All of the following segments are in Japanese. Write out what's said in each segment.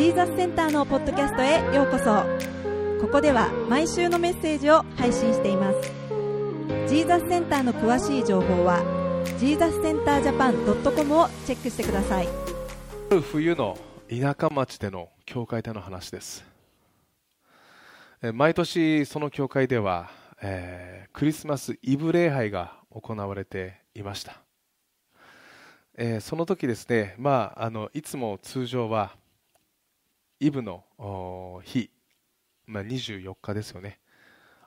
ジーザスセンターのポッドキャストへようこそ。ここでは毎週のメッセージを配信しています。ジーザスセンターの詳しい情報はジーザスセンタージャパン .com をチェックしてください。冬の田舎町での教会での話です。毎年その教会では、えー、クリスマスイブ礼拝が行われていました、えー、その時ですね、まあ、あのいつも通常はイブの日、まあ、24日ですよね。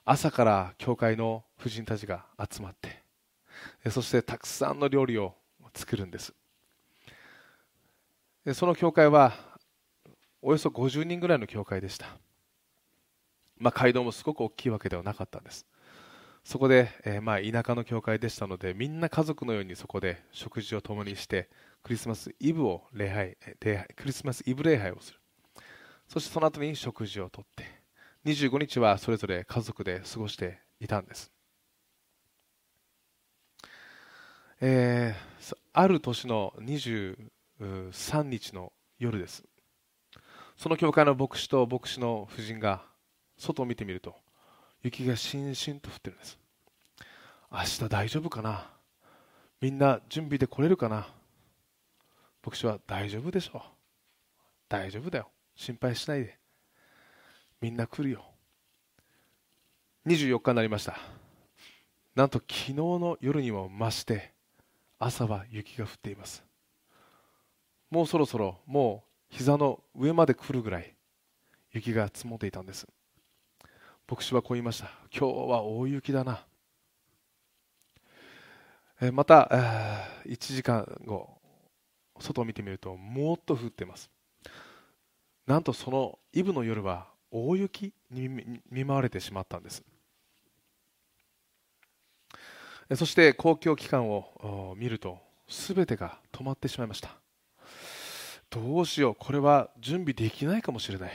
朝から教会の婦人たちが集まって。そしてたくさんの料理を作るんです。でその教会はおよそ50人ぐらいの教会でした、まあ、街道もすごく大きいわけではなかったんです。そこで、えー、まあ田舎の教会でしたのでみんな家族のようにそこで食事を共にしてクリスマスイブを礼拝礼拝クリスマスイブ礼拝をする。そしてその後に食事をとって25日はそれぞれ家族で過ごしていたんです、えー、ある年の23日の夜です。その教会の牧師と牧師の夫人が外を見てみると雪がしんしんと降ってるんです。明日大丈夫かな？みんな準備で来れるかな？牧師は大丈夫でしょう。大丈夫だよ。心配しないで。みんな来るよ。24日になりました。なんと昨日の夜にも増して朝は雪が降っています。もうそろそろもう膝の上まで来るぐらい雪が積もっていたんです。牧師はこう言いました。今日は大雪だな。また1時間後外を見てみるともっと降っています。なんとそのイブの夜は大雪に見舞われてしまったんです。そして公共機関を見ると全てが止まってしまいました。どうしようこれは準備できないかもしれない。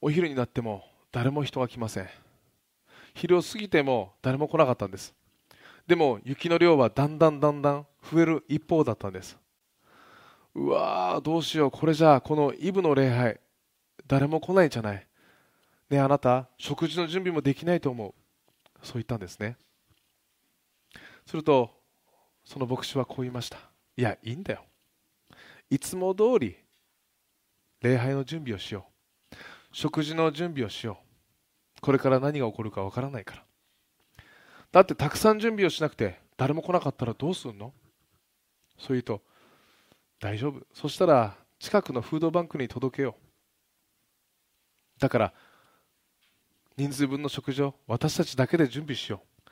お昼になっても誰も人が来ません。昼を過ぎても誰も来なかったんです。でも雪の量はだんだんだんだん増える一方だったんです。うわーどうしよう。これじゃあこのイブの礼拝誰も来ないんじゃない？ねあなた食事の準備もできないと思う。そう言ったんですね。するとその牧師はこう言いました。いやいいんだよ。いつも通り礼拝の準備をしよう。食事の準備をしよう。これから何が起こるかわからないから。だってたくさん準備をしなくて誰も来なかったらどうするの？そう言うと大丈夫。そしたら近くのフードバンクに届けよう。だから人数分の食事を私たちだけで準備しよう。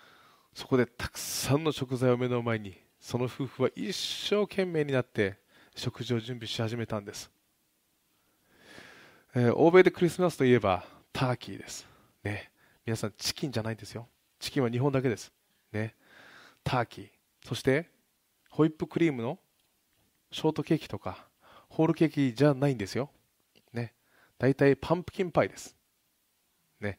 そこでたくさんの食材を目の前にその夫婦は一生懸命になって食事を準備し始めたんです、えー、欧米でクリスマスといえばターキーです。ね。皆さんチキンじゃないんですよ。チキンは日本だけです。ね。ターキー。そしてホイップクリームのショートケーキとかホールケーキじゃないんですよ。ね。大体パンプキンパイです。ね。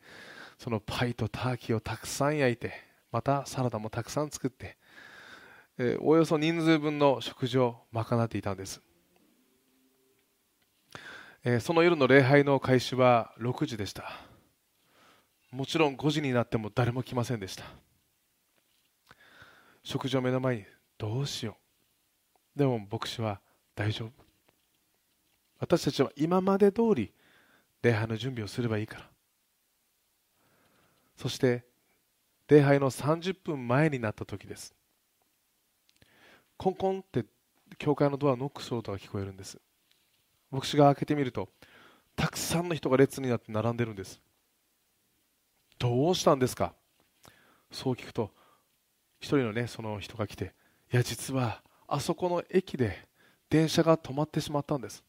そのパイとターキーをたくさん焼いて、またサラダもたくさん作って、えー、およそ人数分の食事を賄っていたんです。えー、その夜の礼拝の開始は6時でした。もちろん5時になっても誰も来ませんでした。食事を目の前にどうしよう。でも牧師は大丈夫。私たちは今まで通り礼拝の準備をすればいいから。そして礼拝の30分前になった時です。コンコンって教会のドアノックする音が聞こえるんです。牧師が開けてみるとたくさんの人が列になって並んでるんです。どうしたんですか？そう聞くと一人のねその人が来ていや実はあそこの駅で電車が止まってしまったんです。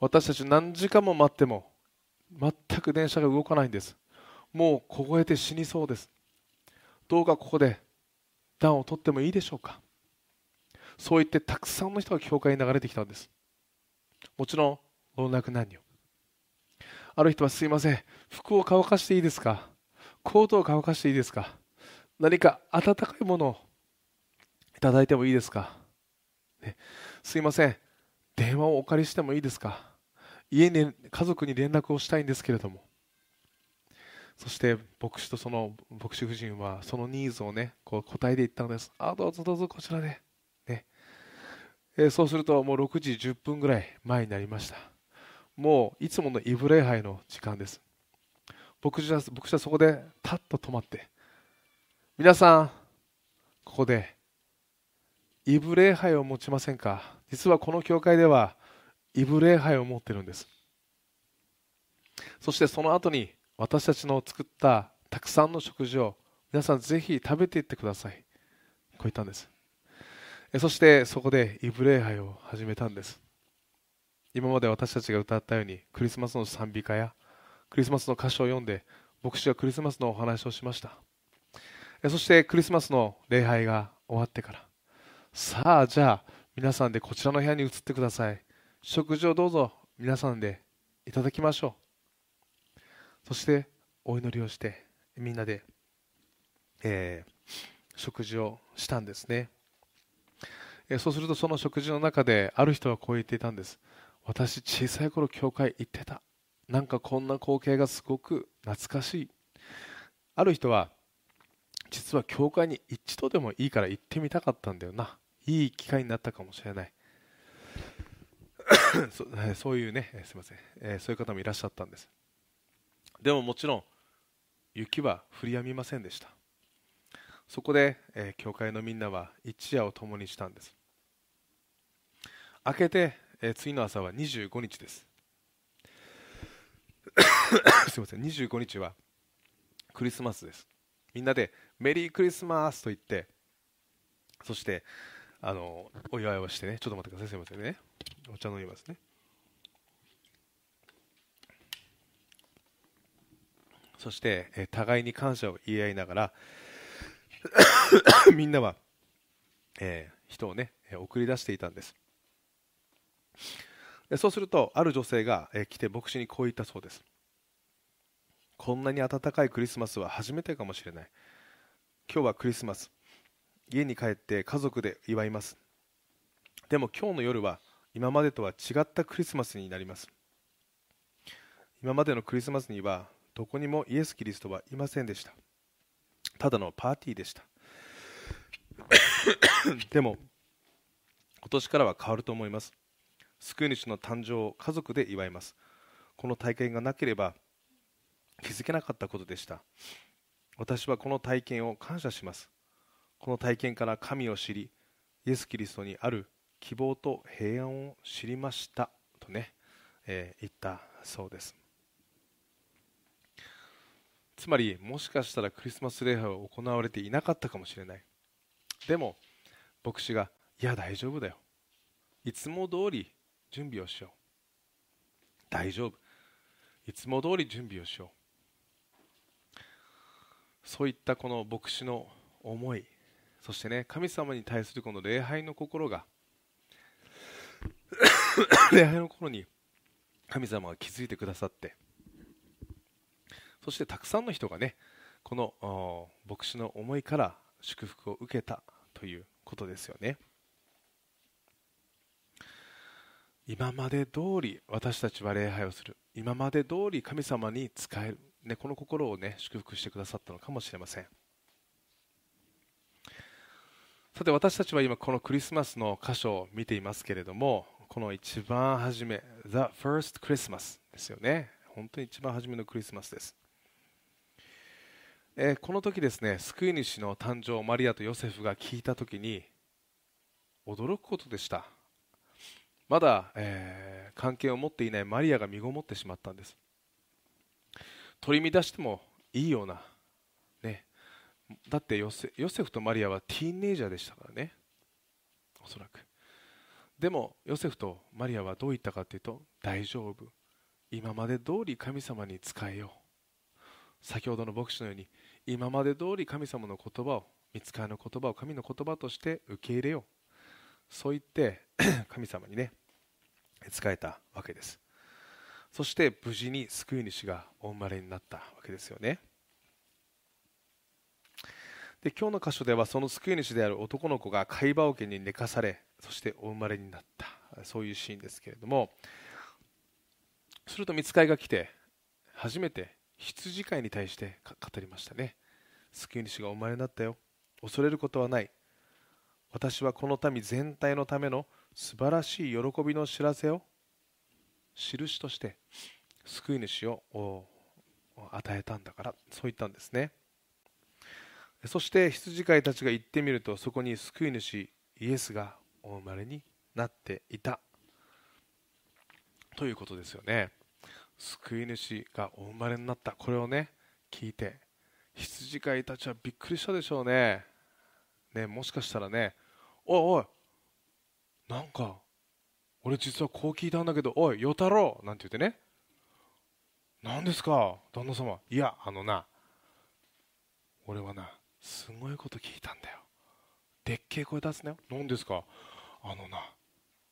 私たち何時間も待っても全く電車が動かないんです。もう凍えて死にそうです。どうかここで暖を取ってもいいでしょうか。そう言ってたくさんの人が教会に流れてきたんです。もちろん老若男女。ある人はすいません。服を乾かしていいですか？コートを乾かしていいですか？何か温かいものをいただいてもいいですか、ね、すいません。電話をお借りしてもいいですか？家に家族に連絡をしたいんですけれども。そして牧師とその牧師夫人はそのニーズをねこう答えていったのです。あどうぞどうぞこちらで、ね。え、そうするともう6時10分ぐらい前になりました。もういつものイブ礼拝の時間です。牧師は牧師はそこでタッと止まって皆さんここでイブ礼拝を持ちませんか？実はこの教会ではイブ礼拝を持ってるんです。そしてその後に私たちの作ったたくさんの食事を皆さんぜひ食べていってください。こう言ったんです。そしてそこでイブ礼拝を始めたんです。今まで私たちが歌ったようにクリスマスの賛美歌やクリスマスの歌詞を読んで牧師はクリスマスのお話をしました。そしてクリスマスの礼拝が終わってからさあじゃあ皆さんでこちらの部屋に移ってください。食事をどうぞ皆さんでいただきましょう。そしてお祈りをしてみんなで、えー、食事をしたんですね、え、そうするとその食事の中である人はこう言っていたんです。私小さい頃教会行ってた。なんかこんな光景がすごく懐かしい。ある人は実は教会に一度でもいいから行ってみたかったんだよな。いい機会になったかもしれない。そそういうねすいません、えー、そういう方もいらっしゃったんです。でももちろん雪は降りやみませんでした。そこで、えー、教会のみんなは一夜を共にしたんです。明けてえー、次の朝は25日です。すみません。25日はクリスマスです。みんなでメリークリスマスと言ってそしてあのお祝いをしてねちょっと待ってください。すみませんね。お茶飲みますね。そして、え互いに感謝を言い合いながら みんなは、えー、人をね送り出していたんです。そうするとある女性がえ来て牧師にこう言ったそうです。こんなに暖かいクリスマスは初めてかもしれない。今日はクリスマス。家に帰って家族で祝います。でも今日の夜は今までとは違ったクリスマスになります。今までのクリスマスにはどこにもイエス・キリストはいませんでした。ただのパーティーでした。でも今年からは変わると思います。救い主の誕生を家族で祝います。この体験がなければ気づけなかったことでした。私はこの体験を感謝します。この体験から神を知りイエス・キリストにある希望と平安を知りましたとね、えー、言ったそうです。つまりもしかしたらクリスマス礼拝は行われていなかったかもしれない。でも牧師がいや大丈夫だよ。いつも通り準備をしよう。大丈夫。いつも通り準備をしよう。そういったこの牧師の思いそしてね神様に対するこの礼拝の心が 礼拝の心に神様が気づいてくださってそしてたくさんの人がねこの牧師の思いから祝福を受けたということですよね。今まで通り私たちは礼拝をする。今まで通り神様に仕える、ね、この心を、ね、祝福してくださったのかもしれませんさて私たちは今このクリスマスの箇所を見ていますけれどもこの一番初め The First Christmas ですよね。本当に一番初めのクリスマスです、えー、この時ですね救い主の誕生をマリアとヨセフが聞いた時に驚くことでした。まだ、えー、関係を持っていないマリアが身ごもってしまったんです。取り乱してもいいような、だってヨセヨセフとマリアはティーンネイジャーでしたからね。おそらく。でもヨセフとマリアはどう言ったかというと大丈夫。今まで通り神様に仕えよう。先ほどの牧師のように今まで通り神様の言葉を見つかの言葉を神の言葉として受け入れよう。そう言って 神様にね仕えたわけです。そして無事に救い主がお生まれになったわけですよね。で今日の箇所ではその救い主である男の子が貝羽桶に寝かされそしてお生まれになった。そういうシーンですけれども。すると見つかりが来て初めて羊飼いに対して語りましたね。救い主がお前になったよ。恐れることはない。私はこの民全体のための素晴らしい喜びの知らせを印として救い主を与えたんだから。そう言ったんですね。そして羊飼いたちが行ってみるとそこに救い主イエスがお生まれになっていた。ということですよね。救い主がお生まれになった。これをね聞いて羊飼いたちはびっくりしたでしょうね。ねもしかしたらねおいおいなんか俺実はこう聞いたんだけどおい与太郎なんて言ってね。何ですか旦那様。いやあのな俺はなすごいこと聞いたんだよ。でっけえ声出すなよ何ですか？あのな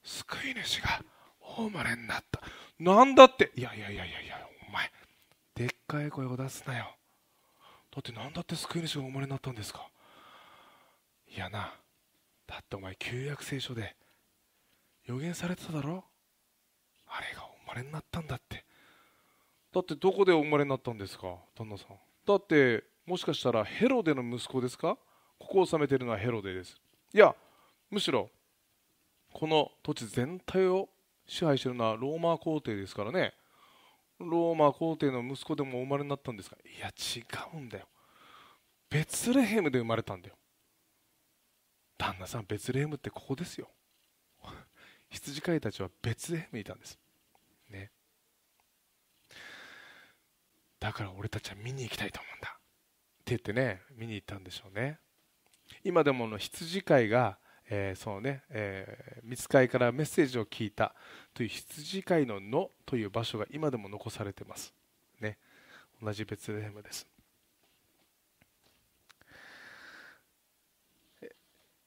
救い主がお生まれになった。なんだって？いやいやいやいやいやお前でっかい声を出すなよ。だって何だって救い主がお生まれになったんですか？いやなだってお前旧約聖書で予言されてただろ？あれがお生まれになったんだって。だってどこでお生まれになったんですか旦那さん？だってもしかしたらヘロデの息子ですか？ここを治めているのはヘロデです。いやむしろこの土地全体を支配しているのはローマ皇帝ですからね。ローマ皇帝の息子でもお生まれになったんですかいや違うんだよ。ベツレヘムで生まれたんだよ。旦那さんベツレヘムってここですよ。羊飼いたちはベツレヘムにいたんです。ね。だから俺たちは見に行きたいと思うんだ。言ってね見に行ったんでしょうね今でもの羊飼いがえー、そのね、えー、見つかりからメッセージを聞いたという羊飼いの野という場所が今でも残されてます。ね、同じベツレヘムです。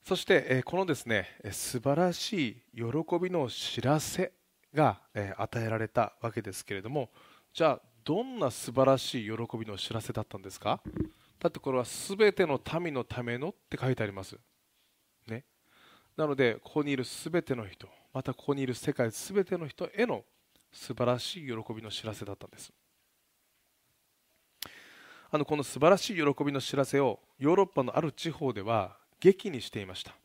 そして、え、このですね素晴らしい喜びの知らせが、え、与えられたわけですけれどもじゃあどんな素晴らしい喜びの知らせだったんですか？だってこれは全ての民のためのって書いてあります。ね。なのでここにいる全ての人またここにいる世界全ての人への素晴らしい喜びの知らせだったんです。あのこの素晴らしい喜びの知らせをヨーロッパのある地方では劇にしていました。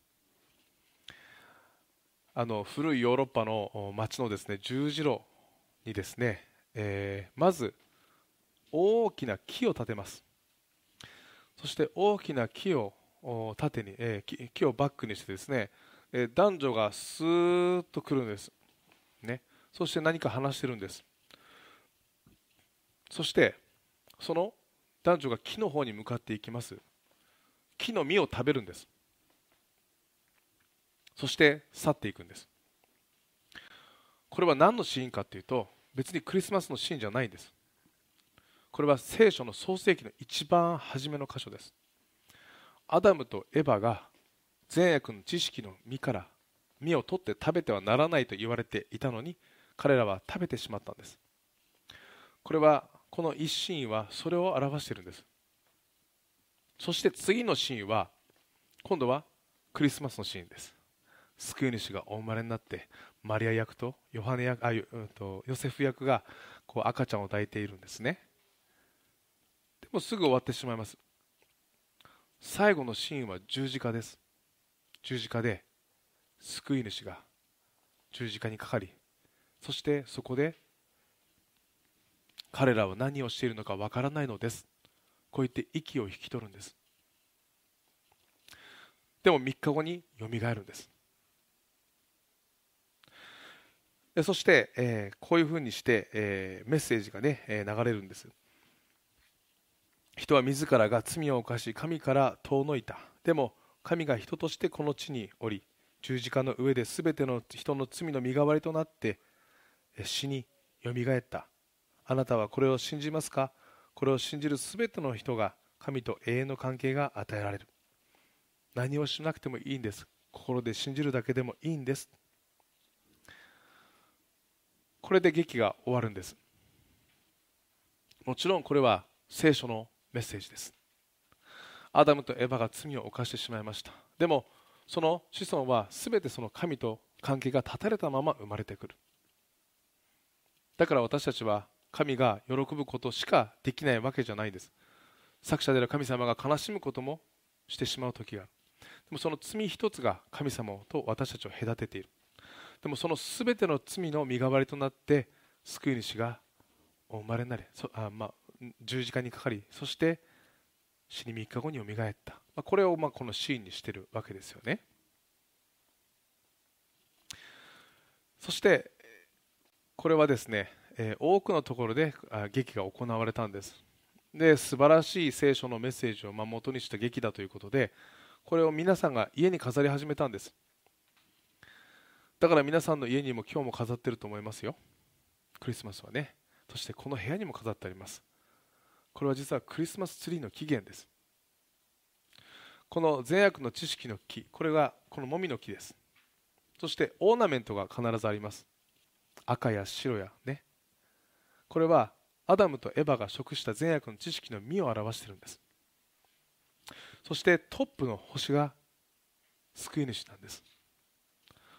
あの古いヨーロッパの町のですね十字路にですね、えー、まず大きな木を建てます。そして大きな木を縦に、えー、木をバックにしてですね、えー、男女がスーッと来るんです、ね、そして何か話してるんです。そしてその男女が木の方に向かっていきます。木の実を食べるんです。そして去っていくんです。これは何のシーンかというと別にクリスマスのシーンじゃないんです。これは聖書の創世記の一番初めの箇所です。アダムとエヴァが善悪の知識の実から実を取って食べてはならないと言われていたのに彼らは食べてしまったんです。これはこの一シーンはそれを表しているんです。そして次のシーンは今度はクリスマスのシーンです。救い主がお生まれになってマリア役とヨハネ役あ、と、ヨセフ役がこう赤ちゃんを抱いているんですね。でもすぐ終わってしまいます。最後のシーンは十字架です。十字架で救い主が十字架にかかりそしてそこで彼らは何をしているのかわからないのです。こう言って息を引き取るんです。でも3日後によみがえるんです。そして、えー、こういうふうにして、えー、メッセージがね、えー、流れるんです。人は自らが罪を犯し神から遠のいた。でも神が人としてこの地におり十字架の上で全ての人の罪の身代わりとなって死によみがえった。あなたはこれを信じますか？これを信じる全ての人が神と永遠の関係が与えられる。何をしなくてもいいんです。心で信じるだけでもいいんです。これで劇が終わるんです。もちろんこれは聖書のメッセージです。アダムとエヴァが罪を犯してしまいました。でもその子孫は全てその神と関係が断たれたまま生まれてくる。だから私たちは神が喜ぶことしかできないわけじゃないです。作者である神様が悲しむこともしてしまう時がある。でもその罪一つが神様と私たちを隔てている。でもその全ての罪の身代わりとなって救い主がお生まれになりそあ、まあ、十字架にかかりそして死に3日後によみがえった、まあ、これをまあこのシーンにしてるわけですよね。そしてこれはですね、え、多くのところで劇が行われたんです。で素晴らしい聖書のメッセージをま元にした劇だということでこれを皆さんが家に飾り始めたんです。だから皆さんの家にも今日も飾ってると思いますよ。クリスマスはね。そしてこの部屋にも飾ってあります。これは実はクリスマスツリーの起源です。この善悪の知識の木これがこのもみの木です。そしてオーナメントが必ずあります。赤や白やね。これはアダムとエバが食した善悪の知識の実を表しているんです。そしてトップの星が救い主なんです。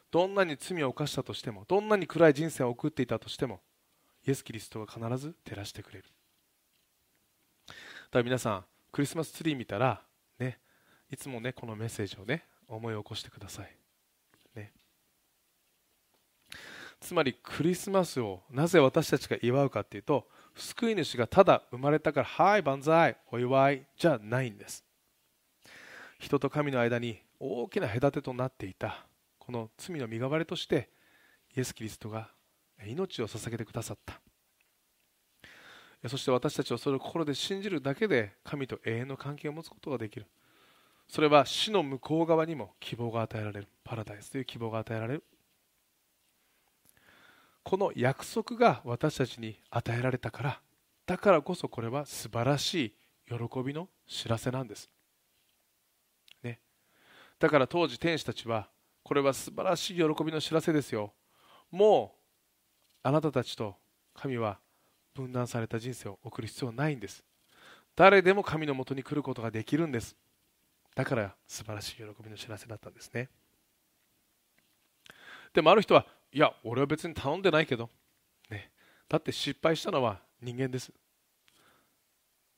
どんなに罪を犯したとしてもどんなに暗い人生を送っていたとしてもイエス・キリストが必ず照らしてくれる。から皆さんクリスマスツリー見たらねいつもねこのメッセージをね思い起こしてください。ね。つまりクリスマスをなぜ私たちが祝うかっていうと救い主がただ生まれたからはい万歳お祝いじゃないんです。人と神の間に大きな隔てとなっていたこの罪の身代わりとしてイエス・キリストが命を捧げてくださった。そして私たちはそれを心で信じるだけで神と永遠の関係を持つことができる。それは死の向こう側にも希望が与えられる。パラダイスという希望が与えられる。この約束が私たちに与えられたからだからこそこれは素晴らしい喜びの知らせなんです、ね、だから当時天使たちはこれは素晴らしい喜びの知らせですよ。もうあなたたちと神は分断された人生を送る必要はないんです。誰でも神のもとに来ることができるんです。だから素晴らしい喜びの知らせだったんですね。でもある人はいや俺は別に頼んでないけど、ね、だって失敗したのは人間です。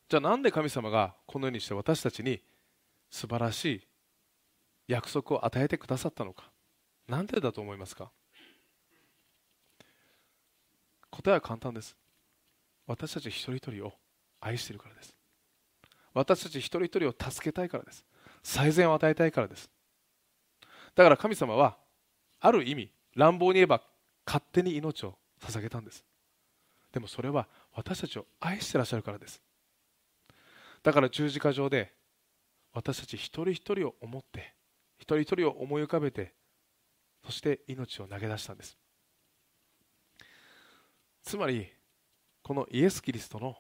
じゃあなんで神様がこのようにして私たちに素晴らしい約束を与えてくださったのか。なんでだと思いますか？答えは簡単です。私たち一人一人を愛しているからです。私たち一人一人を助けたいからです。最善を与えたいからです。だから神様はある意味乱暴に言えば勝手に命を捧げたんです。でもそれは私たちを愛してらっしゃるからです。だから十字架上で私たち一人一人を思って一人一人を思い浮かべてそして命を投げ出したんです。つまりこのイエス・キリストの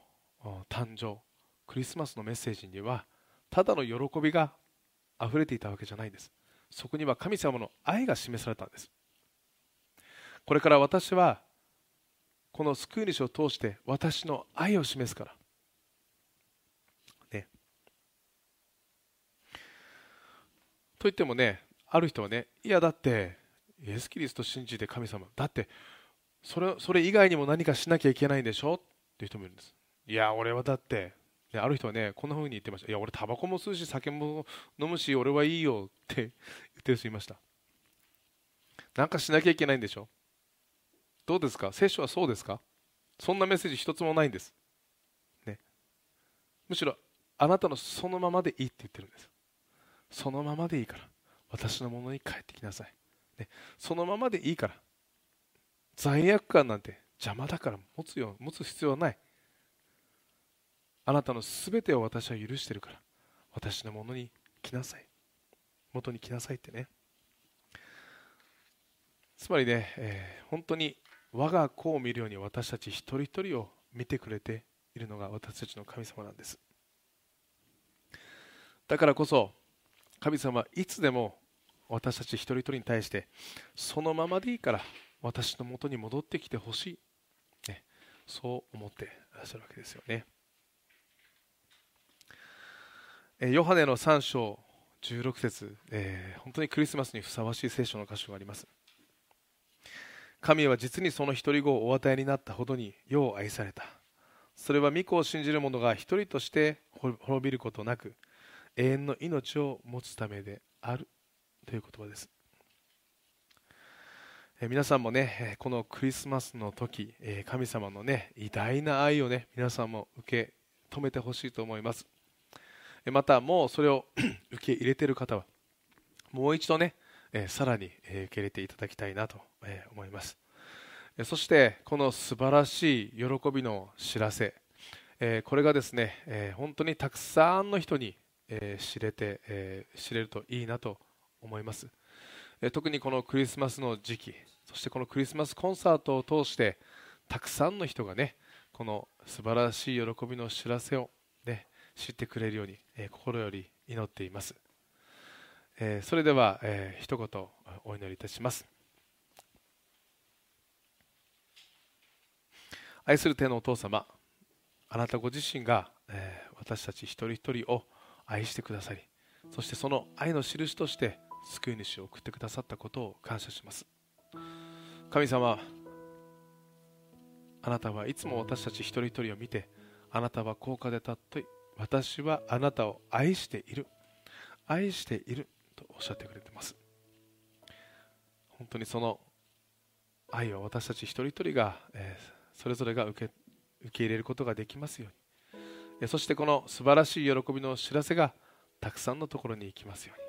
誕生クリスマスのメッセージにはただの喜びが溢れていたわけじゃないんですそこには神様の愛が示されたんですこれから私はこの救い主を通して私の愛を示すから。ね。と言ってもね、ある人はね、いやだって、イエス・キリスト信じて神様、だってそれ、それ以外にも何かしなきゃいけないんでしょ？っていう人もいるんです。いや、俺はだって、ね、ある人はね、こんな風に言ってました。いや、俺タバコも吸うし、酒も飲むし、俺はいいよって 言ってる人いました。なんかしなきゃいけないんでしょ？どうですか？聖書はそうですか？そんなメッセージ一つもないんです。ね。むしろ、あなたのそのままでいいって言ってるんです。そのままでいいから、私のものに帰ってきなさい。ね、そのままでいいから、罪悪感なんて邪魔だから持つよ持つ必要はない。あなたのすべてを私は許してるから、私のものに来なさい。元に来なさいってね。つまりね、えー、本当に我が子を見るように私たち一人一人を見てくれているのが私たちの神様なんですだからこそ神様はいつでも私たち一人一人に対してそのままでいいから私のもとに戻ってきてほしい、ね、そう思ってらっしゃるわけですよね。ヨハネの3章16節、えー、本当にクリスマスにふさわしい聖書の箇所があります。神は実にその一人子をお与えになったほどによう愛された。それは御子を信じる者が一人として滅びることなく永遠の命を持つためである。という言葉です。え皆さんもねこのクリスマスの時神様のね偉大な愛をね皆さんも受け止めてほしいと思います。またもうそれを 受け入れている方はもう一度ねさらに受け入れていただきたいなと思います。そしてこの素晴らしい喜びの知らせこれがですね本当にたくさんの人に知れて知れるといいなと思います。特にこのクリスマスの時期そしてこのクリスマスコンサートを通してたくさんの人がねこの素晴らしい喜びの知らせを、ね、知ってくれるように、え心より祈っています、えそれでは、えー、一言お祈りいたします。愛する天のお父様あなたご自身が、えー、私たち一人一人を愛してくださりそしてその愛の印として救い主を送ってくださったことを感謝します。神様あなたはいつも私たち一人一人を見てあなたは高価で尊い私はあなたを愛している愛しているとおっしゃってくれてます。本当にその愛を私たち一人一人が、えー、それぞれが受け受け入れることができますように。そしてこの素晴らしい喜びの知らせがたくさんのところに行きますように。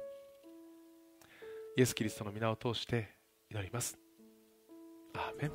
イエス・キリストの皆を通して祈ります。アーメン